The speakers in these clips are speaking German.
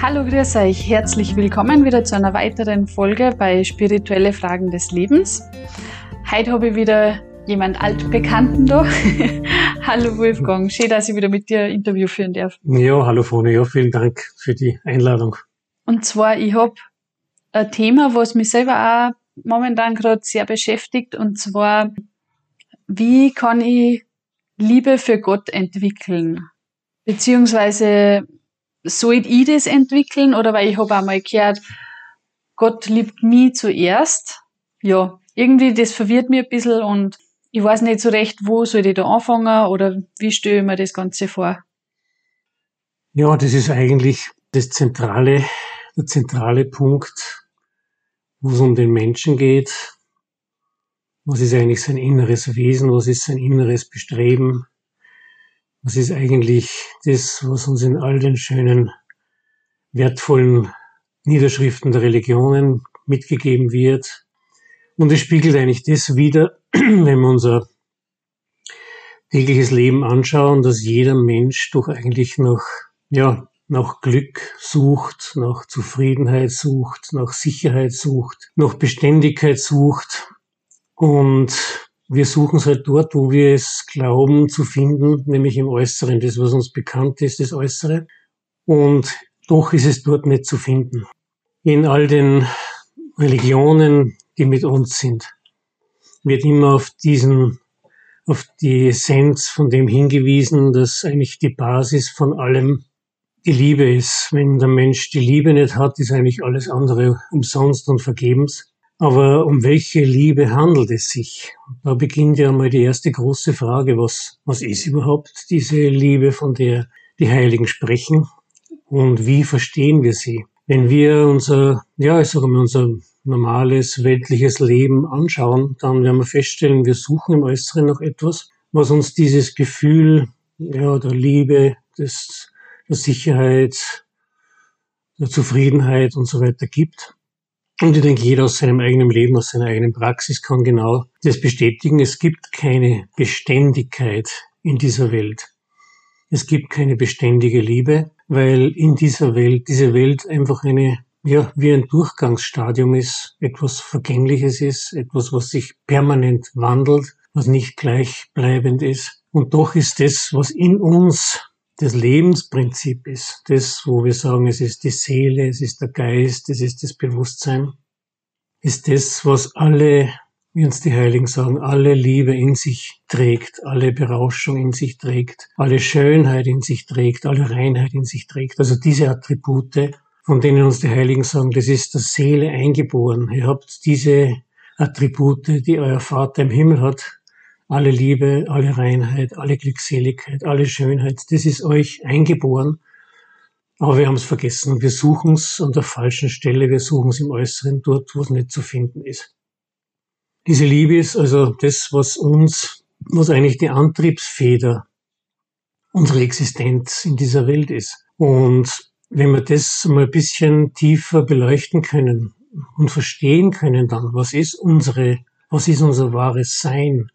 Hallo, grüß euch. Herzlich willkommen wieder zu einer weiteren Folge bei Spirituelle Fragen des Lebens. Heute habe ich wieder jemand Altbekannten da. hallo Wolfgang, schön, dass ich wieder mit dir ein Interview führen darf. Ja, hallo Frone, ja, vielen Dank für die Einladung. Und zwar, ich habe ein Thema, was mich selber auch momentan gerade sehr beschäftigt, und zwar, wie kann ich Liebe für Gott entwickeln? Beziehungsweise soll ich das entwickeln oder weil ich habe einmal gehört, Gott liebt mich zuerst. Ja, irgendwie das verwirrt mich ein bisschen und ich weiß nicht so recht, wo soll ich da anfangen oder wie stelle ich mir das Ganze vor. Ja, das ist eigentlich das zentrale, der zentrale Punkt, wo es um den Menschen geht. Was ist eigentlich sein inneres Wesen? Was ist sein inneres Bestreben? Was ist eigentlich das, was uns in all den schönen, wertvollen Niederschriften der Religionen mitgegeben wird? Und es spiegelt eigentlich das wider, wenn wir unser tägliches Leben anschauen, dass jeder Mensch doch eigentlich nach, ja, nach Glück sucht, nach Zufriedenheit sucht, nach Sicherheit sucht, nach Beständigkeit sucht. Und wir suchen es halt dort, wo wir es glauben zu finden, nämlich im Äußeren, das, was uns bekannt ist, das Äußere. Und doch ist es dort nicht zu finden. In all den Religionen, die mit uns sind, wird immer auf diesen, auf die Essenz von dem hingewiesen, dass eigentlich die Basis von allem die Liebe ist. Wenn der Mensch die Liebe nicht hat, ist eigentlich alles andere umsonst und vergebens. Aber um welche Liebe handelt es sich? Da beginnt ja mal die erste große Frage, was, was ist überhaupt diese Liebe, von der die Heiligen sprechen? Und wie verstehen wir sie? Wenn wir unser, ja, ich sage mal, unser normales weltliches Leben anschauen, dann werden wir feststellen, wir suchen im Äußeren noch etwas, was uns dieses Gefühl, ja, der Liebe, des, der Sicherheit, der Zufriedenheit und so weiter gibt. Und ich denke, jeder aus seinem eigenen Leben, aus seiner eigenen Praxis kann genau das bestätigen. Es gibt keine Beständigkeit in dieser Welt. Es gibt keine beständige Liebe, weil in dieser Welt, diese Welt einfach eine, ja, wie ein Durchgangsstadium ist, etwas Vergängliches ist, etwas, was sich permanent wandelt, was nicht gleichbleibend ist. Und doch ist das, was in uns das Lebensprinzip ist, das, wo wir sagen, es ist die Seele, es ist der Geist, es ist das Bewusstsein, ist das, was alle, wie uns die Heiligen sagen, alle Liebe in sich trägt, alle Berauschung in sich trägt, alle Schönheit in sich trägt, alle Reinheit in sich trägt. Also diese Attribute, von denen uns die Heiligen sagen, das ist der Seele eingeboren. Ihr habt diese Attribute, die euer Vater im Himmel hat, alle Liebe, alle Reinheit, alle Glückseligkeit, alle Schönheit, das ist euch eingeboren. Aber wir haben es vergessen und wir suchen es an der falschen Stelle, wir suchen es im Äußeren, dort, wo es nicht zu finden ist. Diese Liebe ist also das, was uns, was eigentlich die Antriebsfeder unserer Existenz in dieser Welt ist. Und wenn wir das mal ein bisschen tiefer beleuchten können und verstehen können dann, was ist unsere, was ist unser wahres Sein,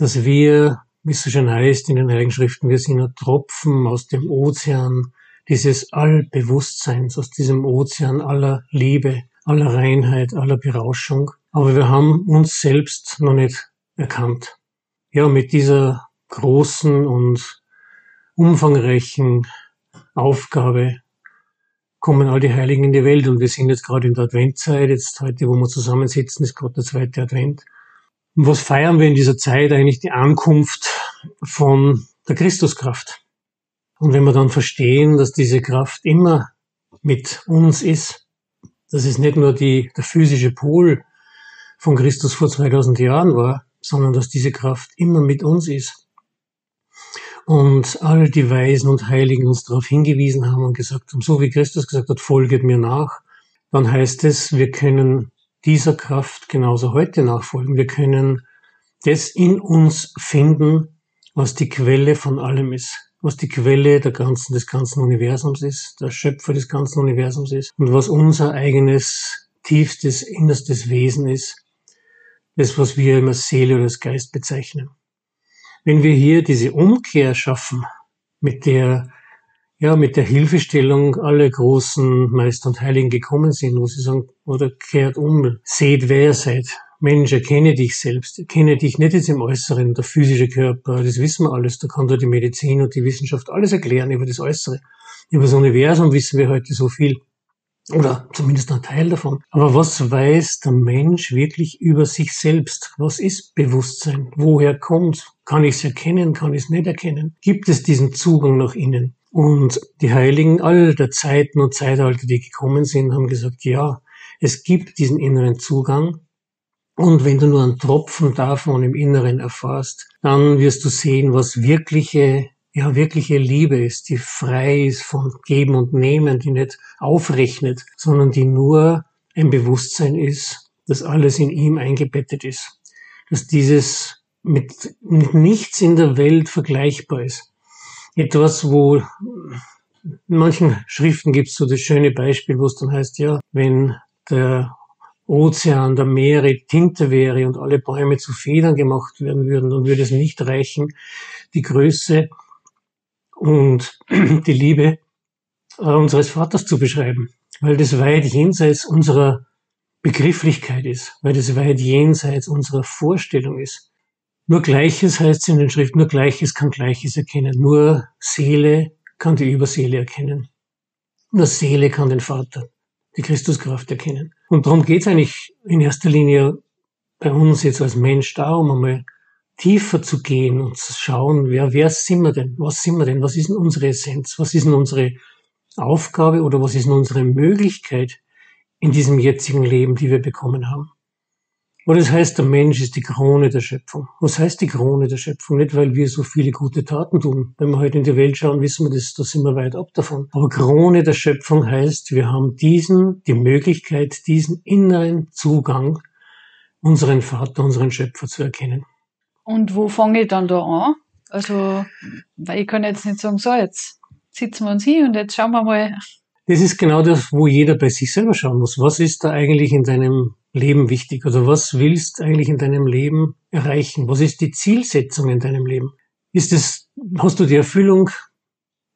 dass wir, wie es so schön heißt in den Heiligen Schriften, wir sind ein Tropfen aus dem Ozean dieses Allbewusstseins, aus diesem Ozean aller Liebe, aller Reinheit, aller Berauschung. Aber wir haben uns selbst noch nicht erkannt. Ja, mit dieser großen und umfangreichen Aufgabe kommen all die Heiligen in die Welt und wir sind jetzt gerade in der Adventzeit, jetzt heute, wo wir zusammensitzen, ist gerade der zweite Advent. Und was feiern wir in dieser Zeit eigentlich? Die Ankunft von der Christuskraft. Und wenn wir dann verstehen, dass diese Kraft immer mit uns ist, dass es nicht nur die, der physische Pol von Christus vor 2000 Jahren war, sondern dass diese Kraft immer mit uns ist. Und all die Weisen und Heiligen uns darauf hingewiesen haben und gesagt haben, so wie Christus gesagt hat, folget mir nach, dann heißt es, wir können dieser Kraft genauso heute nachfolgen. Wir können das in uns finden, was die Quelle von allem ist, was die Quelle der ganzen, des ganzen Universums ist, der Schöpfer des ganzen Universums ist und was unser eigenes tiefstes, innerstes Wesen ist, das, was wir immer Seele oder als Geist bezeichnen. Wenn wir hier diese Umkehr schaffen, mit der ja, mit der Hilfestellung alle großen Meister und Heiligen gekommen sind, wo sie sagen, oder kehrt um, seht wer ihr seid. Mensch, erkenne dich selbst. Erkenne dich nicht jetzt im Äußeren, der physische Körper, das wissen wir alles. Da kann dir die Medizin und die Wissenschaft alles erklären über das Äußere. Über das Universum wissen wir heute so viel. Oder zumindest ein Teil davon. Aber was weiß der Mensch wirklich über sich selbst? Was ist Bewusstsein? Woher kommt? Kann ich es erkennen? Kann ich es nicht erkennen? Gibt es diesen Zugang nach innen? Und die Heiligen all der Zeiten und Zeitalter, die gekommen sind, haben gesagt, ja, es gibt diesen inneren Zugang. Und wenn du nur einen Tropfen davon im Inneren erfährst, dann wirst du sehen, was wirkliche ja wirkliche Liebe ist, die frei ist von Geben und Nehmen, die nicht aufrechnet, sondern die nur ein Bewusstsein ist, dass alles in ihm eingebettet ist. Dass dieses mit, mit nichts in der Welt vergleichbar ist. Etwas, wo in manchen Schriften gibt es so das schöne Beispiel, wo es dann heißt, ja, wenn der Ozean, der Meere Tinte wäre und alle Bäume zu Federn gemacht werden würden, dann würde es nicht reichen, die Größe und die Liebe äh, unseres Vaters zu beschreiben, weil das weit jenseits unserer Begrifflichkeit ist, weil das weit jenseits unserer Vorstellung ist. Nur Gleiches heißt es in den Schriften, nur Gleiches kann Gleiches erkennen, nur Seele kann die Überseele erkennen. Nur Seele kann den Vater, die Christuskraft erkennen. Und darum geht es eigentlich in erster Linie bei uns jetzt als Mensch darum, einmal tiefer zu gehen und zu schauen, wer, wer sind wir denn? Was sind wir denn? Was ist denn unsere Essenz? Was ist denn unsere Aufgabe oder was ist denn unsere Möglichkeit in diesem jetzigen Leben, die wir bekommen haben? Und das heißt, der Mensch ist die Krone der Schöpfung. Was heißt die Krone der Schöpfung? Nicht, weil wir so viele gute Taten tun. Wenn wir heute in die Welt schauen, wissen wir das, da sind wir weit ab davon. Aber Krone der Schöpfung heißt, wir haben diesen, die Möglichkeit, diesen inneren Zugang, unseren Vater, unseren Schöpfer zu erkennen. Und wo fange ich dann da an? Also, weil ich kann jetzt nicht sagen, so, jetzt sitzen wir uns hin und jetzt schauen wir mal. Das ist genau das, wo jeder bei sich selber schauen muss. Was ist da eigentlich in deinem Leben wichtig? Oder was willst du eigentlich in deinem Leben erreichen? Was ist die Zielsetzung in deinem Leben? Ist es, hast du die Erfüllung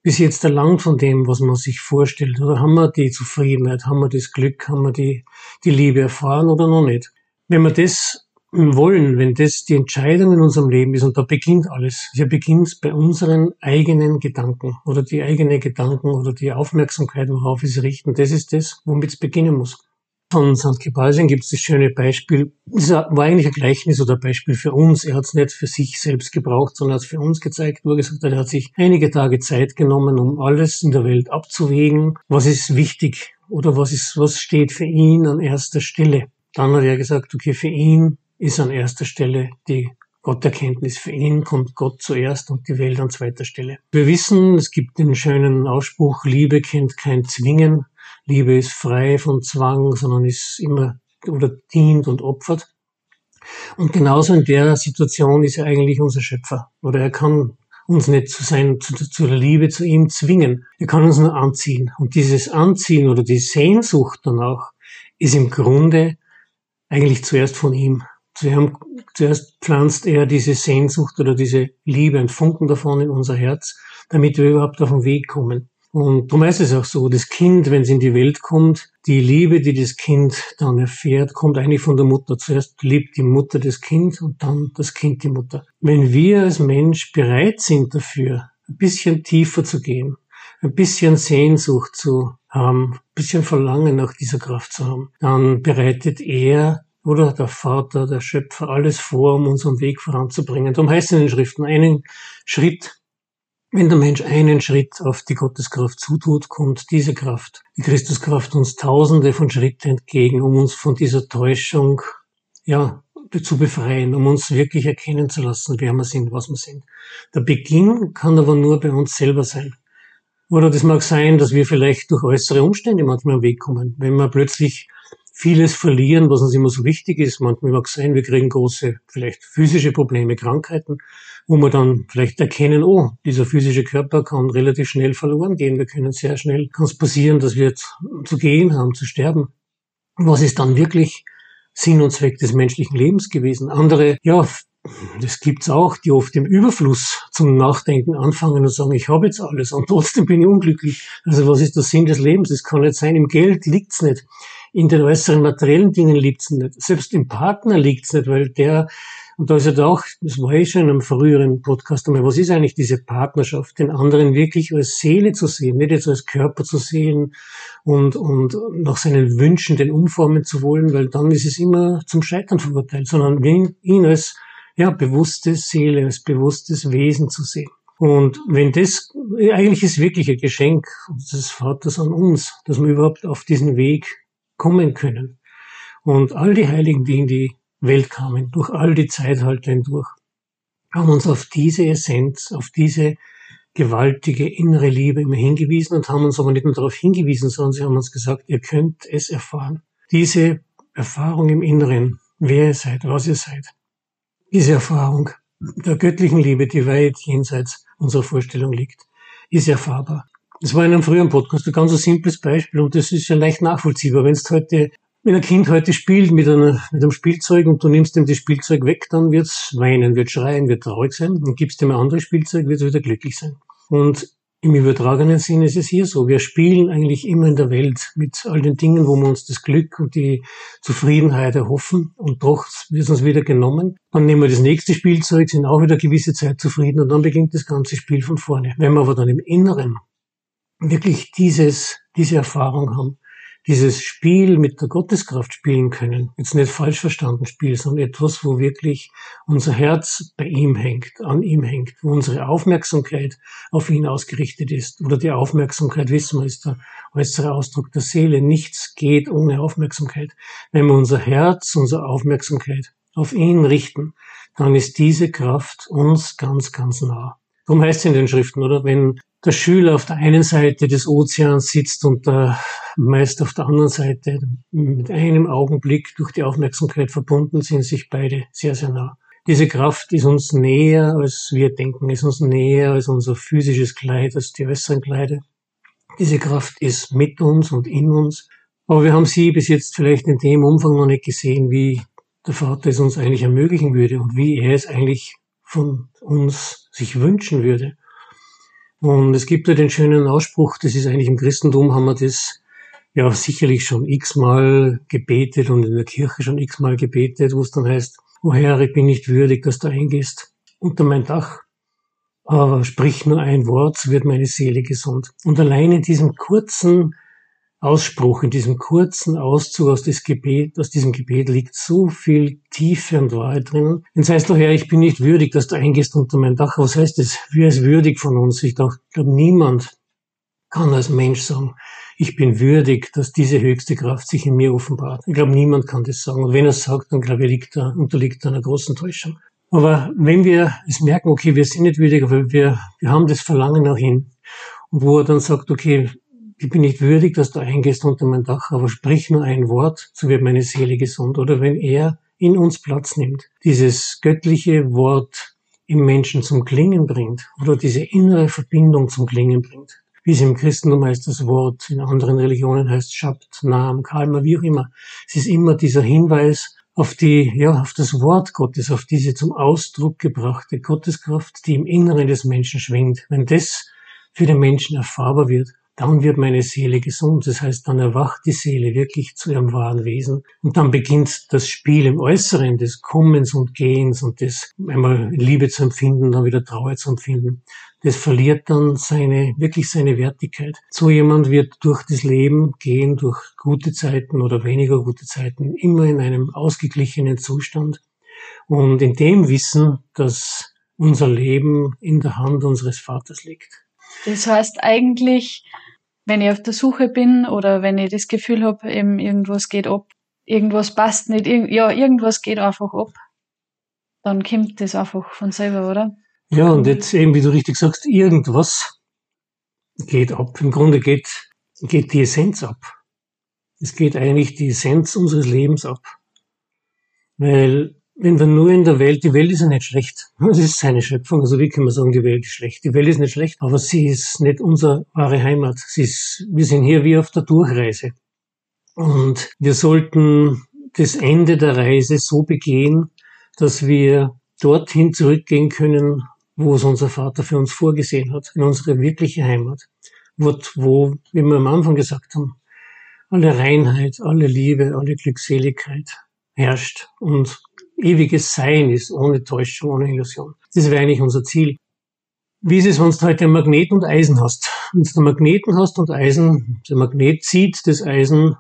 bis jetzt erlangt von dem, was man sich vorstellt? Oder haben wir die Zufriedenheit? Haben wir das Glück? Haben wir die, die Liebe erfahren oder noch nicht? Wenn wir das wollen, wenn das die Entscheidung in unserem Leben ist, und da beginnt alles. Hier beginnt bei unseren eigenen Gedanken oder die eigenen Gedanken oder die Aufmerksamkeit, worauf wir sie richten. Das ist das, womit es beginnen muss. Von St. Gebalsien gibt es das schöne Beispiel. Das war eigentlich ein Gleichnis oder Beispiel für uns. Er hat es nicht für sich selbst gebraucht, sondern hat es für uns gezeigt, wo er gesagt hat, er hat sich einige Tage Zeit genommen, um alles in der Welt abzuwägen. Was ist wichtig oder was ist, was steht für ihn an erster Stelle? Dann hat er gesagt, okay, für ihn ist an erster Stelle die Gotterkenntnis. Für ihn kommt Gott zuerst und die Welt an zweiter Stelle. Wir wissen, es gibt den schönen Ausspruch, Liebe kennt kein Zwingen. Liebe ist frei von Zwang, sondern ist immer oder dient und opfert. Und genauso in der Situation ist er eigentlich unser Schöpfer. Oder er kann uns nicht zu sein, zu, zu der Liebe zu ihm zwingen. Er kann uns nur anziehen. Und dieses Anziehen oder die Sehnsucht danach ist im Grunde eigentlich zuerst von ihm. Zuerst pflanzt er diese Sehnsucht oder diese Liebe, ein Funken davon in unser Herz, damit wir überhaupt auf den Weg kommen. Und darum ist es auch so, das Kind, wenn es in die Welt kommt, die Liebe, die das Kind dann erfährt, kommt eigentlich von der Mutter. Zuerst liebt die Mutter das Kind und dann das Kind die Mutter. Wenn wir als Mensch bereit sind dafür, ein bisschen tiefer zu gehen, ein bisschen Sehnsucht zu haben, ein bisschen Verlangen nach dieser Kraft zu haben, dann bereitet er oder der Vater, der Schöpfer, alles vor, um unseren Weg voranzubringen. Darum heißt es in den Schriften, einen Schritt, wenn der Mensch einen Schritt auf die Gotteskraft zutut, kommt diese Kraft, die Christuskraft, uns tausende von Schritten entgegen, um uns von dieser Täuschung, ja, zu befreien, um uns wirklich erkennen zu lassen, wer wir sind, was wir sind. Der Beginn kann aber nur bei uns selber sein. Oder das mag sein, dass wir vielleicht durch äußere Umstände manchmal am Weg kommen. Wenn wir plötzlich vieles verlieren, was uns immer so wichtig ist. Manchmal mag es sein, wir kriegen große, vielleicht physische Probleme, Krankheiten, wo wir dann vielleicht erkennen, oh, dieser physische Körper kann relativ schnell verloren gehen. Wir können sehr schnell, kann es passieren, dass wir zu gehen haben, zu sterben. Was ist dann wirklich Sinn und Zweck des menschlichen Lebens gewesen? Andere, ja, das gibt's auch, die oft im Überfluss zum Nachdenken anfangen und sagen, ich habe jetzt alles und trotzdem bin ich unglücklich. Also was ist der Sinn des Lebens? Das kann nicht sein. Im Geld liegt's nicht. In den äußeren materiellen Dingen liegt's nicht. Selbst im Partner liegt's nicht, weil der und da ist ja halt auch, das war eh schon in einem früheren Podcast einmal, was ist eigentlich diese Partnerschaft, den anderen wirklich als Seele zu sehen, nicht jetzt als Körper zu sehen und, und nach seinen Wünschen den umformen zu wollen, weil dann ist es immer zum Scheitern verurteilt, sondern ihn, ihn als ja, bewusste Seele, als bewusstes Wesen zu sehen. Und wenn das, eigentlich ist wirklich ein Geschenk des Vaters an uns, dass wir überhaupt auf diesen Weg kommen können. Und all die Heiligen, die in die Welt kamen, durch all die Zeit halt hindurch, haben uns auf diese Essenz, auf diese gewaltige innere Liebe immer hingewiesen und haben uns aber nicht nur darauf hingewiesen, sondern sie haben uns gesagt, ihr könnt es erfahren. Diese Erfahrung im Inneren, wer ihr seid, was ihr seid, diese Erfahrung der göttlichen Liebe, die weit jenseits unserer Vorstellung liegt, ist erfahrbar. Das war in einem früheren Podcast ein ganz simples Beispiel und das ist ja leicht nachvollziehbar. Wenn es heute wenn ein Kind heute spielt mit, einer, mit einem Spielzeug und du nimmst ihm das Spielzeug weg, dann wird's weinen, wird schreien, wird traurig sein und gibst ihm ein anderes Spielzeug, wird es wieder glücklich sein. Und im übertragenen Sinn ist es hier so. Wir spielen eigentlich immer in der Welt mit all den Dingen, wo wir uns das Glück und die Zufriedenheit erhoffen und doch wird uns wieder genommen. Dann nehmen wir das nächste Spielzeug, sind auch wieder gewisse Zeit zufrieden und dann beginnt das ganze Spiel von vorne. Wenn wir aber dann im Inneren wirklich dieses, diese Erfahrung haben, dieses Spiel mit der Gotteskraft spielen können. Jetzt nicht falsch verstanden Spiel, sondern etwas, wo wirklich unser Herz bei ihm hängt, an ihm hängt, wo unsere Aufmerksamkeit auf ihn ausgerichtet ist. Oder die Aufmerksamkeit, wissen wir, ist der äußere Ausdruck der Seele. Nichts geht ohne Aufmerksamkeit. Wenn wir unser Herz, unsere Aufmerksamkeit auf ihn richten, dann ist diese Kraft uns ganz, ganz nah. Darum heißt es in den Schriften, oder? Wenn der Schüler auf der einen Seite des Ozeans sitzt und der Meister auf der anderen Seite mit einem Augenblick durch die Aufmerksamkeit verbunden sind sich beide sehr, sehr nah. Diese Kraft ist uns näher, als wir denken, ist uns näher als unser physisches Kleid, als die äußeren Kleider. Diese Kraft ist mit uns und in uns. Aber wir haben sie bis jetzt vielleicht in dem Umfang noch nicht gesehen, wie der Vater es uns eigentlich ermöglichen würde und wie er es eigentlich von uns sich wünschen würde. Und es gibt ja den schönen Ausspruch, das ist eigentlich im Christentum, haben wir das ja sicherlich schon x-mal gebetet und in der Kirche schon x-mal gebetet, wo es dann heißt, O Herr, ich bin nicht würdig, dass du eingehst unter mein Dach, aber sprich nur ein Wort, so wird meine Seele gesund. Und allein in diesem kurzen Ausspruch, in diesem kurzen Auszug aus, Gebet, aus diesem Gebet liegt so viel Tiefe und Wahrheit drinnen. Jetzt heißt doch, Herr, ich bin nicht würdig, dass du eingehst unter mein Dach. Was heißt das? Wer ist würdig von uns? Ich glaube, niemand kann als Mensch sagen, ich bin würdig, dass diese höchste Kraft sich in mir offenbart. Ich glaube, niemand kann das sagen. Und wenn er es sagt, dann glaube ich, liegt er, unterliegt er einer großen Täuschung. Aber wenn wir es merken, okay, wir sind nicht würdig, aber wir, wir haben das Verlangen nach hin. Und wo er dann sagt, okay, ich bin nicht würdig, dass du eingehst unter mein Dach, aber sprich nur ein Wort, so wird meine Seele gesund. Oder wenn er in uns Platz nimmt, dieses göttliche Wort im Menschen zum Klingen bringt oder diese innere Verbindung zum Klingen bringt. Wie es im Christentum heißt das Wort, in anderen Religionen heißt Schabt, Nam, Kalma, wie auch immer. Es ist immer dieser Hinweis auf die, ja, auf das Wort Gottes, auf diese zum Ausdruck gebrachte Gotteskraft, die im Inneren des Menschen schwingt. Wenn das für den Menschen erfahrbar wird, dann wird meine Seele gesund. Das heißt, dann erwacht die Seele wirklich zu ihrem wahren Wesen. Und dann beginnt das Spiel im Äußeren des Kommens und Gehens und des einmal Liebe zu empfinden, dann wieder Trauer zu empfinden. Das verliert dann seine, wirklich seine Wertigkeit. So jemand wird durch das Leben gehen, durch gute Zeiten oder weniger gute Zeiten, immer in einem ausgeglichenen Zustand. Und in dem Wissen, dass unser Leben in der Hand unseres Vaters liegt. Das heißt eigentlich, wenn ich auf der Suche bin oder wenn ich das Gefühl habe, eben irgendwas geht ab, irgendwas passt nicht, irg ja, irgendwas geht einfach ab, dann kommt das einfach von selber, oder? Ja, und jetzt eben, wie du richtig sagst, irgendwas geht ab. Im Grunde geht, geht die Essenz ab. Es geht eigentlich die Essenz unseres Lebens ab. Weil wenn wir nur in der Welt, die Welt ist ja nicht schlecht. Es ist seine Schöpfung. Also wie kann man sagen, die Welt ist schlecht? Die Welt ist nicht schlecht, aber sie ist nicht unsere wahre Heimat. Sie ist, wir sind hier wie auf der Durchreise. Und wir sollten das Ende der Reise so begehen, dass wir dorthin zurückgehen können, wo es unser Vater für uns vorgesehen hat, in unsere wirkliche Heimat. Wo, wo, wie wir am Anfang gesagt haben, alle Reinheit, alle Liebe, alle Glückseligkeit herrscht und ewiges Sein ist, ohne Täuschung, ohne Illusion. Das wäre eigentlich unser Ziel. Wie ist es, wenn du heute Magnet und Eisen hast? Wenn du Magneten hast und Eisen, der Magnet zieht das Eisen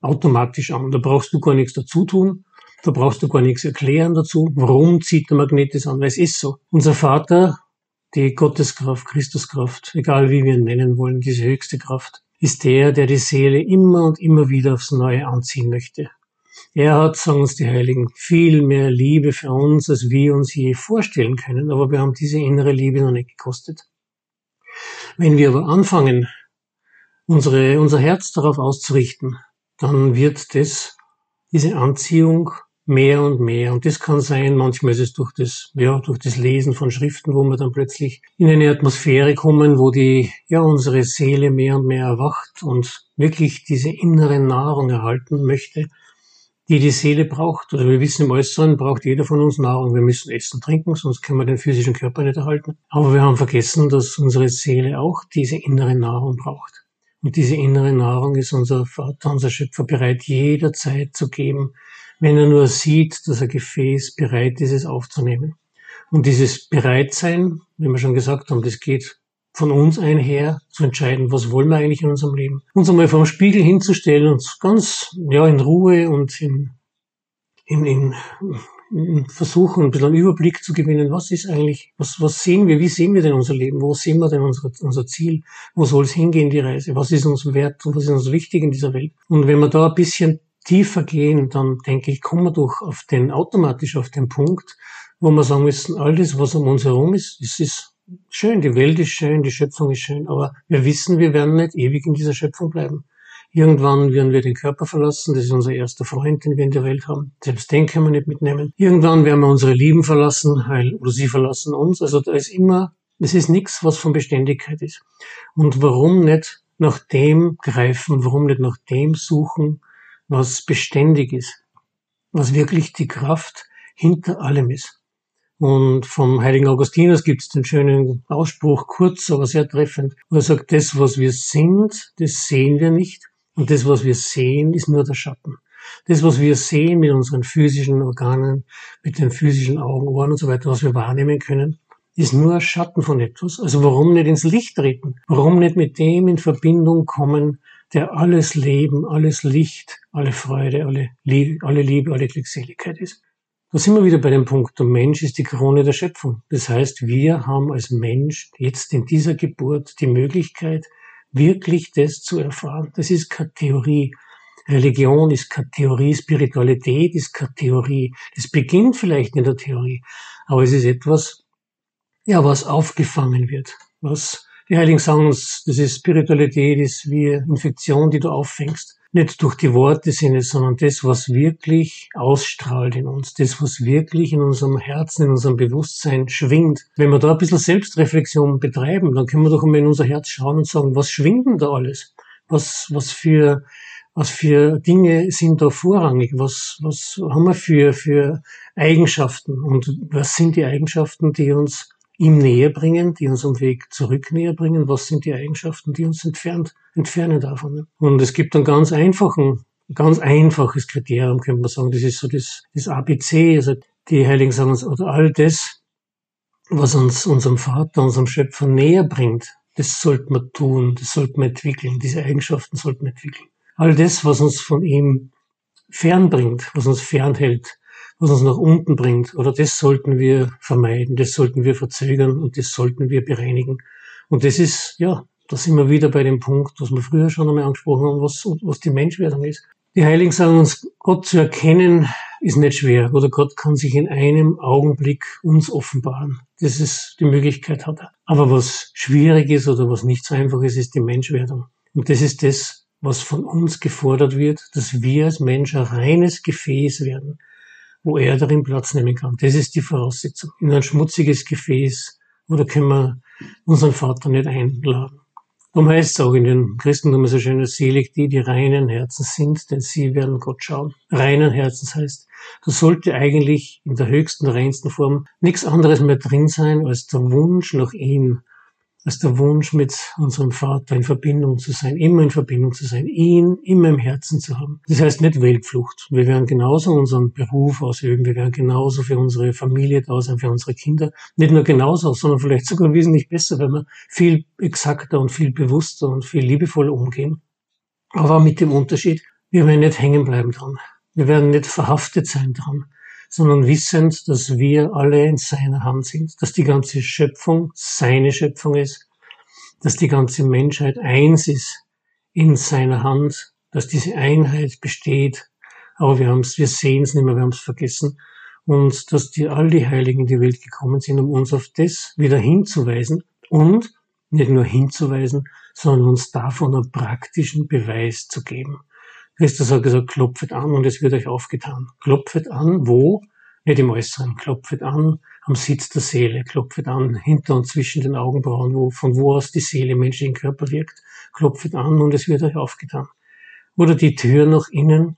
automatisch an. Da brauchst du gar nichts dazu tun. Da brauchst du gar nichts erklären dazu. Warum zieht der Magnet das an? Weil es ist so. Unser Vater, die Gotteskraft, Christuskraft, egal wie wir ihn nennen wollen, diese höchste Kraft, ist der, der die Seele immer und immer wieder aufs Neue anziehen möchte. Er hat, sagen uns die Heiligen, viel mehr Liebe für uns, als wir uns je vorstellen können, aber wir haben diese innere Liebe noch nicht gekostet. Wenn wir aber anfangen, unsere, unser Herz darauf auszurichten, dann wird das, diese Anziehung mehr und mehr. Und das kann sein, manchmal ist es durch das, ja, durch das Lesen von Schriften, wo wir dann plötzlich in eine Atmosphäre kommen, wo die, ja, unsere Seele mehr und mehr erwacht und wirklich diese innere Nahrung erhalten möchte, die die Seele braucht. Oder wir wissen im Äußeren braucht jeder von uns Nahrung. Wir müssen essen, trinken, sonst können wir den physischen Körper nicht erhalten. Aber wir haben vergessen, dass unsere Seele auch diese innere Nahrung braucht. Und diese innere Nahrung ist unser Vater, unser Schöpfer bereit jederzeit zu geben, wenn er nur sieht, dass ein Gefäß bereit ist, es aufzunehmen. Und dieses Bereitsein, wie wir schon gesagt haben, das geht von uns einher, zu entscheiden, was wollen wir eigentlich in unserem Leben. Uns einmal vor dem Spiegel hinzustellen und ganz, ja, in Ruhe und in, in, in, in versuchen, ein bisschen einen Überblick zu gewinnen, was ist eigentlich, was, was sehen wir, wie sehen wir denn unser Leben, wo sehen wir denn unser, unser Ziel, wo soll es hingehen, die Reise, was ist uns wert und was ist uns wichtig in dieser Welt. Und wenn wir da ein bisschen tiefer gehen, dann denke ich, kommen wir doch auf den, automatisch auf den Punkt, wo wir sagen müssen, all das, was um uns herum ist, es ist schön, die Welt ist schön, die Schöpfung ist schön, aber wir wissen, wir werden nicht ewig in dieser Schöpfung bleiben. Irgendwann werden wir den Körper verlassen, das ist unser erster Freund, den wir in der Welt haben. Selbst den können wir nicht mitnehmen. Irgendwann werden wir unsere Lieben verlassen, weil, oder sie verlassen uns. Also da ist immer, es ist nichts, was von Beständigkeit ist. Und warum nicht nach dem greifen, warum nicht nach dem suchen, was beständig ist, was wirklich die Kraft hinter allem ist. Und vom heiligen Augustinus gibt es den schönen Ausspruch, kurz, aber sehr treffend, wo er sagt, das, was wir sind, das sehen wir nicht. Und das, was wir sehen, ist nur der Schatten. Das, was wir sehen mit unseren physischen Organen, mit den physischen Augen, Ohren und so weiter, was wir wahrnehmen können, ist nur ein Schatten von etwas. Also warum nicht ins Licht treten? Warum nicht mit dem in Verbindung kommen, der alles Leben, alles Licht, alle Freude, alle Liebe, alle, Liebe, alle Glückseligkeit ist. Da sind wir wieder bei dem Punkt, der Mensch ist die Krone der Schöpfung. Das heißt, wir haben als Mensch jetzt in dieser Geburt die Möglichkeit, wirklich das zu erfahren. Das ist keine Theorie. Religion ist keine Theorie, Spiritualität ist keine Theorie. Das beginnt vielleicht in der Theorie, aber es ist etwas, ja, was aufgefangen wird, was die Heiligen sagen uns, das ist Spiritualität, ist wie Infektion, die du auffängst. Nicht durch die Worte sind es, sondern das, was wirklich ausstrahlt in uns, das, was wirklich in unserem Herzen, in unserem Bewusstsein schwingt. Wenn wir da ein bisschen Selbstreflexion betreiben, dann können wir doch einmal in unser Herz schauen und sagen, was schwingt denn da alles? Was, was für, was für Dinge sind da vorrangig? Was, was haben wir für, für Eigenschaften? Und was sind die Eigenschaften, die uns ihm näher bringen, die uns am Weg zurück näher bringen. Was sind die Eigenschaften, die uns entfernt, entfernen davon? Und es gibt einen ganz einfachen, ganz einfaches Kriterium, könnte man sagen. Das ist so das, das ABC. Also die Heiligen sagen uns, oder all das, was uns unserem Vater, unserem Schöpfer näher bringt, das sollten wir tun, das sollten wir entwickeln. Diese Eigenschaften sollten wir entwickeln. All das, was uns von ihm fernbringt, was uns fernhält, was uns nach unten bringt. Oder das sollten wir vermeiden, das sollten wir verzögern und das sollten wir bereinigen. Und das ist, ja, da sind wir wieder bei dem Punkt, was wir früher schon einmal angesprochen haben, was, was die Menschwerdung ist. Die Heiligen sagen uns, Gott zu erkennen ist nicht schwer. Oder Gott kann sich in einem Augenblick uns offenbaren. Das ist, die Möglichkeit hat er. Aber was schwierig ist oder was nicht so einfach ist, ist die Menschwerdung. Und das ist das, was von uns gefordert wird, dass wir als Mensch ein reines Gefäß werden wo er darin Platz nehmen kann. Das ist die Voraussetzung. In ein schmutziges Gefäß, oder können wir unseren Vater nicht einladen. Darum heißt es auch in den Christentum so schön, selig die, die reinen Herzens sind, denn sie werden Gott schauen. Reinen Herzens heißt, da sollte eigentlich in der höchsten, reinsten Form nichts anderes mehr drin sein als der Wunsch nach ihm, als der Wunsch mit unserem Vater in Verbindung zu sein, immer in Verbindung zu sein, ihn immer im Herzen zu haben. Das heißt nicht Weltflucht. Wir werden genauso unseren Beruf ausüben, wir werden genauso für unsere Familie da sein, für unsere Kinder. Nicht nur genauso, sondern vielleicht sogar wesentlich besser, wenn wir viel exakter und viel bewusster und viel liebevoller umgehen. Aber mit dem Unterschied, wir werden nicht hängen bleiben dran. Wir werden nicht verhaftet sein dran sondern wissend, dass wir alle in seiner Hand sind, dass die ganze Schöpfung seine Schöpfung ist, dass die ganze Menschheit eins ist in seiner Hand, dass diese Einheit besteht. Aber wir haben's, wir sehen es nicht mehr, wir haben es vergessen. Und dass die, all die Heiligen in die Welt gekommen sind, um uns auf das wieder hinzuweisen und nicht nur hinzuweisen, sondern uns davon einen praktischen Beweis zu geben. Christus hat gesagt, klopfet an und es wird euch aufgetan. Klopfet an, wo? Nicht im Äußeren. Klopfet an am Sitz der Seele. Klopfet an hinter und zwischen den Augenbrauen, wo, von wo aus die Seele im menschlichen Körper wirkt. Klopfet an und es wird euch aufgetan. Oder die Tür nach innen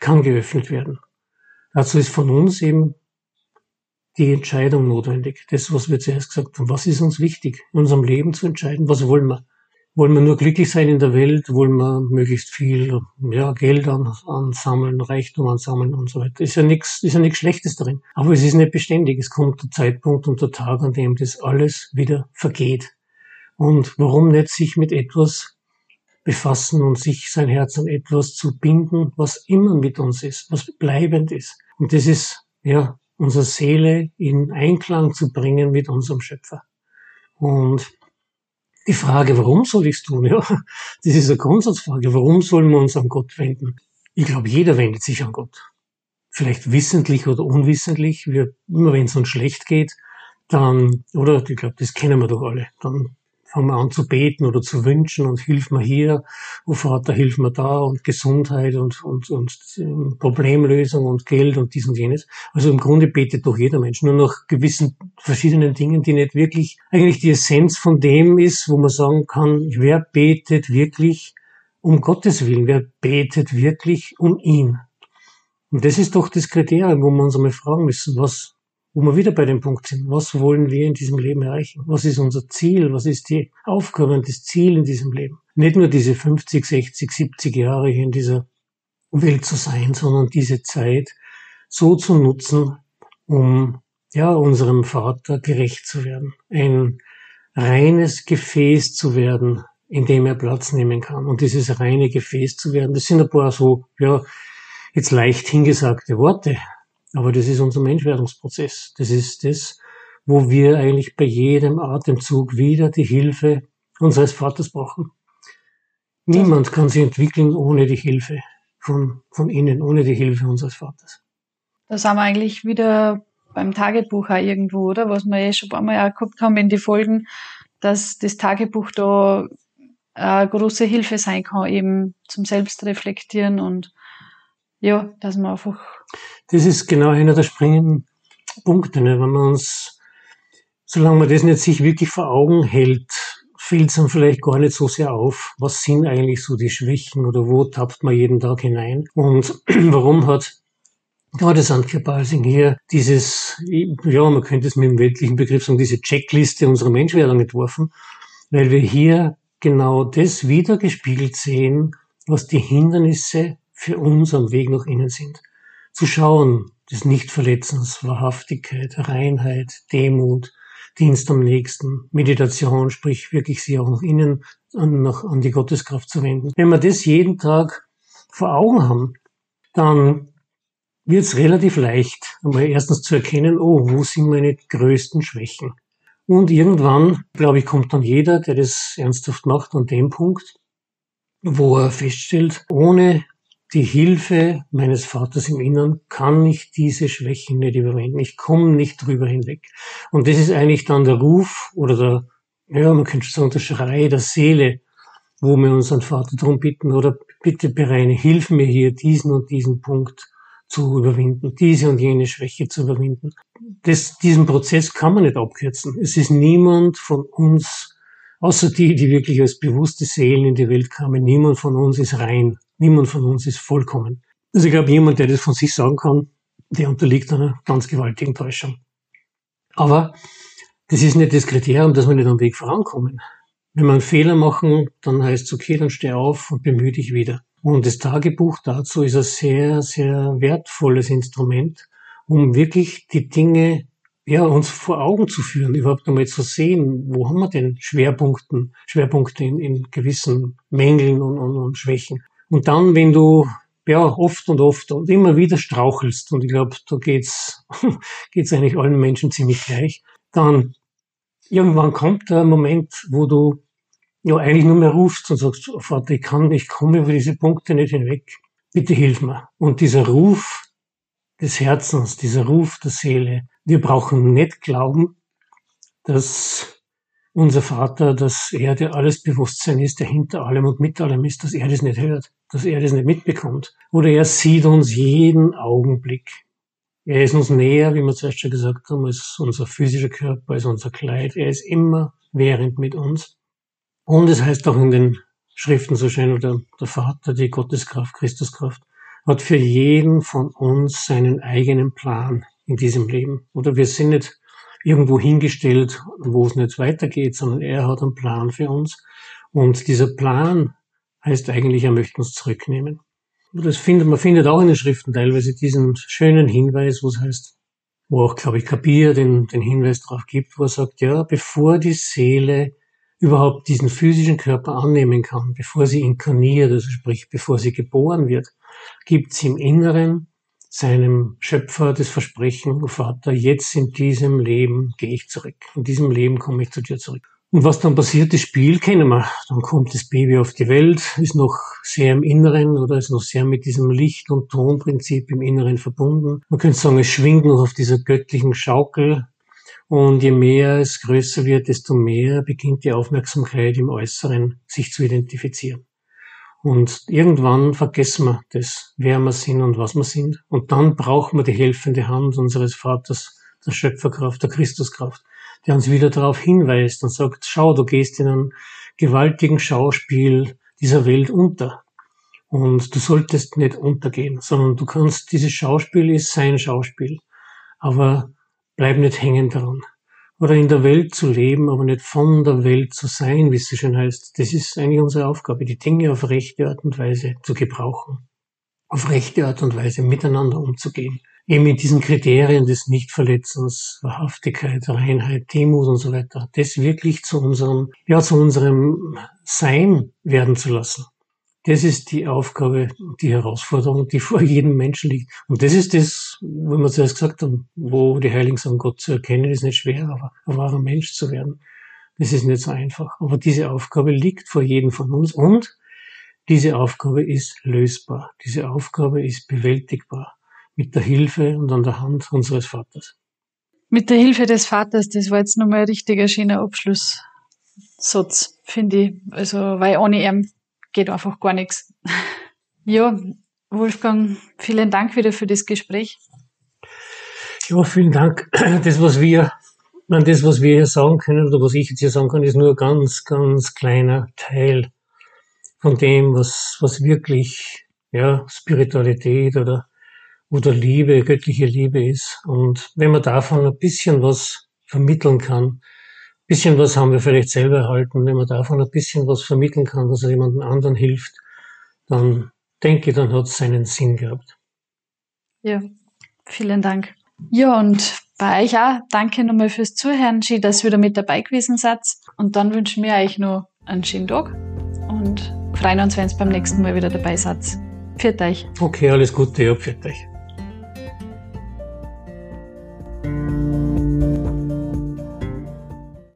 kann geöffnet werden. Dazu ist von uns eben die Entscheidung notwendig. Das, was wir zuerst gesagt haben. Was ist uns wichtig, in unserem Leben zu entscheiden? Was wollen wir? Wollen wir nur glücklich sein in der Welt, wollen wir möglichst viel ja, Geld an, ansammeln, Reichtum ansammeln und so weiter. Ist ja nichts, ist ja nichts Schlechtes darin. Aber es ist nicht beständig. Es kommt der Zeitpunkt und der Tag, an dem das alles wieder vergeht. Und warum nicht sich mit etwas befassen und sich sein Herz an etwas zu binden, was immer mit uns ist, was bleibend ist. Und das ist, ja, unsere Seele in Einklang zu bringen mit unserem Schöpfer. Und die Frage, warum soll ich es tun? Ja, das ist eine Grundsatzfrage. Warum sollen wir uns an Gott wenden? Ich glaube, jeder wendet sich an Gott. Vielleicht wissentlich oder unwissentlich. Wir, immer wenn es uns schlecht geht, dann, oder ich glaube, das kennen wir doch alle, dann fangen wir an zu beten oder zu wünschen und hilf mir hier, oh Vater, hilf mir da und Gesundheit und, und, und ähm, Problemlösung und Geld und dies und jenes. Also im Grunde betet doch jeder Mensch, nur nach gewissen verschiedenen Dingen, die nicht wirklich eigentlich die Essenz von dem ist, wo man sagen kann, wer betet wirklich um Gottes Willen, wer betet wirklich um ihn. Und das ist doch das Kriterium, wo wir uns einmal fragen müssen, was, wo wir wieder bei dem Punkt sind, was wollen wir in diesem Leben erreichen? Was ist unser Ziel? Was ist die Aufgabe und das Ziel in diesem Leben? Nicht nur diese 50, 60, 70 Jahre hier in dieser Welt zu sein, sondern diese Zeit so zu nutzen, um ja unserem Vater gerecht zu werden, ein reines Gefäß zu werden, in dem er Platz nehmen kann. Und dieses reine Gefäß zu werden, das sind ein paar so, ja, jetzt leicht hingesagte Worte, aber das ist unser Menschwerdungsprozess. Das ist das, wo wir eigentlich bei jedem Atemzug wieder die Hilfe unseres Vaters brauchen. Niemand kann sich entwickeln ohne die Hilfe von, von innen, ohne die Hilfe unseres Vaters. Da sind wir eigentlich wieder beim Tagebuch auch irgendwo, oder? Was wir eh schon ein paar Mal auch gehabt haben in die Folgen, dass das Tagebuch da eine große Hilfe sein kann, eben zum Selbstreflektieren und ja, dass man einfach. Das ist genau einer der springenden Punkte, ne? wenn man uns, solange man das nicht sich wirklich vor Augen hält, fällt es dann vielleicht gar nicht so sehr auf, was sind eigentlich so die Schwächen oder wo tappt man jeden Tag hinein und warum hat gerade Sandke Balsing hier dieses, ja, man könnte es mit dem weltlichen Begriff sagen, diese Checkliste unserer Menschwerdung entworfen, weil wir hier genau das wiedergespiegelt sehen, was die Hindernisse für uns am Weg nach innen sind. Zu schauen, des Nichtverletzens, Wahrhaftigkeit, Reinheit, Demut, Dienst am Nächsten, Meditation, sprich wirklich sie auch nach innen, an, nach, an die Gotteskraft zu wenden. Wenn wir das jeden Tag vor Augen haben, dann wird es relativ leicht, einmal erstens zu erkennen, oh, wo sind meine größten Schwächen? Und irgendwann, glaube ich, kommt dann jeder, der das ernsthaft macht, an dem Punkt, wo er feststellt, ohne die Hilfe meines Vaters im Innern kann ich diese Schwächen nicht überwinden. Ich komme nicht drüber hinweg. Und das ist eigentlich dann der Ruf oder der, ja, man könnte sagen, der Schrei der Seele, wo wir unseren Vater darum bitten, oder bitte bereine, hilf mir hier, diesen und diesen Punkt zu überwinden, diese und jene Schwäche zu überwinden. Das, diesen Prozess kann man nicht abkürzen. Es ist niemand von uns außer die, die wirklich als bewusste Seelen in die Welt kamen, niemand von uns ist rein. Niemand von uns ist vollkommen. Also ich glaube, jemand, der das von sich sagen kann, der unterliegt einer ganz gewaltigen Täuschung. Aber das ist nicht das Kriterium, dass wir nicht am Weg vorankommen. Wenn wir einen Fehler machen, dann heißt es, okay, dann steh auf und bemühe dich wieder. Und das Tagebuch dazu ist ein sehr, sehr wertvolles Instrument, um wirklich die Dinge ja, uns vor Augen zu führen, überhaupt einmal zu sehen, wo haben wir denn Schwerpunkten, Schwerpunkte in, in gewissen Mängeln und, und, und Schwächen. Und dann, wenn du ja oft und oft und immer wieder strauchelst, und ich glaube, da geht's geht's eigentlich allen Menschen ziemlich gleich, dann irgendwann kommt der Moment, wo du ja eigentlich nur mehr rufst und sagst, Vater, ich kann, ich komme über diese Punkte nicht hinweg. Bitte hilf mir. Und dieser Ruf des Herzens, dieser Ruf der Seele, wir brauchen nicht glauben, dass unser Vater, dass er der alles Bewusstsein ist, der hinter allem und mit allem ist, dass er das nicht hört, dass er das nicht mitbekommt. Oder er sieht uns jeden Augenblick. Er ist uns näher, wie wir zuerst schon gesagt haben, als unser physischer Körper, als unser Kleid. Er ist immer während mit uns. Und es heißt auch in den Schriften so schön, oder der Vater, die Gotteskraft, Christuskraft, hat für jeden von uns seinen eigenen Plan in diesem Leben. Oder wir sind nicht irgendwo hingestellt, wo es nicht weitergeht, sondern er hat einen Plan für uns. Und dieser Plan heißt eigentlich, er möchte uns zurücknehmen. Das findet, man findet auch in den Schriften teilweise diesen schönen Hinweis, wo es heißt, wo auch, glaube ich, Kapir den, den Hinweis darauf gibt, wo er sagt, ja, bevor die Seele überhaupt diesen physischen Körper annehmen kann, bevor sie inkarniert, also sprich, bevor sie geboren wird, gibt sie im Inneren seinem Schöpfer das Versprechen, Vater, jetzt in diesem Leben gehe ich zurück. In diesem Leben komme ich zu dir zurück. Und was dann passiert, das Spiel kennen wir. Dann kommt das Baby auf die Welt, ist noch sehr im Inneren oder ist noch sehr mit diesem Licht- und Tonprinzip im Inneren verbunden. Man könnte sagen, es schwingt noch auf dieser göttlichen Schaukel. Und je mehr es größer wird, desto mehr beginnt die Aufmerksamkeit im Äußeren sich zu identifizieren. Und irgendwann vergessen wir das, wer wir sind und was wir sind. Und dann brauchen wir die helfende Hand unseres Vaters, der Schöpferkraft, der Christuskraft, der uns wieder darauf hinweist und sagt, schau, du gehst in einem gewaltigen Schauspiel dieser Welt unter. Und du solltest nicht untergehen, sondern du kannst, dieses Schauspiel ist sein Schauspiel. Aber bleib nicht hängen daran oder in der Welt zu leben, aber nicht von der Welt zu sein, wie es so schön heißt. Das ist eigentlich unsere Aufgabe, die Dinge auf rechte Art und Weise zu gebrauchen, auf rechte Art und Weise miteinander umzugehen. Eben mit diesen Kriterien des Nichtverletzens, Wahrhaftigkeit, Reinheit, Demut und so weiter, das wirklich zu unserem, ja, zu unserem Sein werden zu lassen. Das ist die Aufgabe, die Herausforderung, die vor jedem Menschen liegt. Und das ist das, wo wir zuerst gesagt haben, wo die Heiligen sagen, Gott zu erkennen, ist nicht schwer, aber ein wahrer Mensch zu werden, das ist nicht so einfach. Aber diese Aufgabe liegt vor jedem von uns und diese Aufgabe ist lösbar. Diese Aufgabe ist bewältigbar mit der Hilfe und an der Hand unseres Vaters. Mit der Hilfe des Vaters, das war jetzt nochmal ein richtiger schöner Abschlusssatz, finde ich. Also, weil ohne ihn geht einfach gar nichts. Ja, Wolfgang, vielen Dank wieder für das Gespräch. Ja, vielen Dank. Das, was wir, das, was wir hier sagen können, oder was ich jetzt hier sagen kann, ist nur ein ganz, ganz kleiner Teil von dem, was, was wirklich, ja, Spiritualität oder, oder Liebe, göttliche Liebe ist. Und wenn man davon ein bisschen was vermitteln kann, bisschen was haben wir vielleicht selber erhalten. Wenn man davon ein bisschen was vermitteln kann, dass er jemandem anderen hilft, dann denke ich, dann hat es seinen Sinn gehabt. Ja, vielen Dank. Ja, und bei euch auch danke nochmal fürs Zuhören. Schön, dass ihr wieder mit dabei gewesen seid. Und dann wünschen wir euch noch einen schönen Tag und freuen uns, wenn ihr beim nächsten Mal wieder dabei seid. Pfiat euch. Okay, alles Gute, ja, pfiat euch.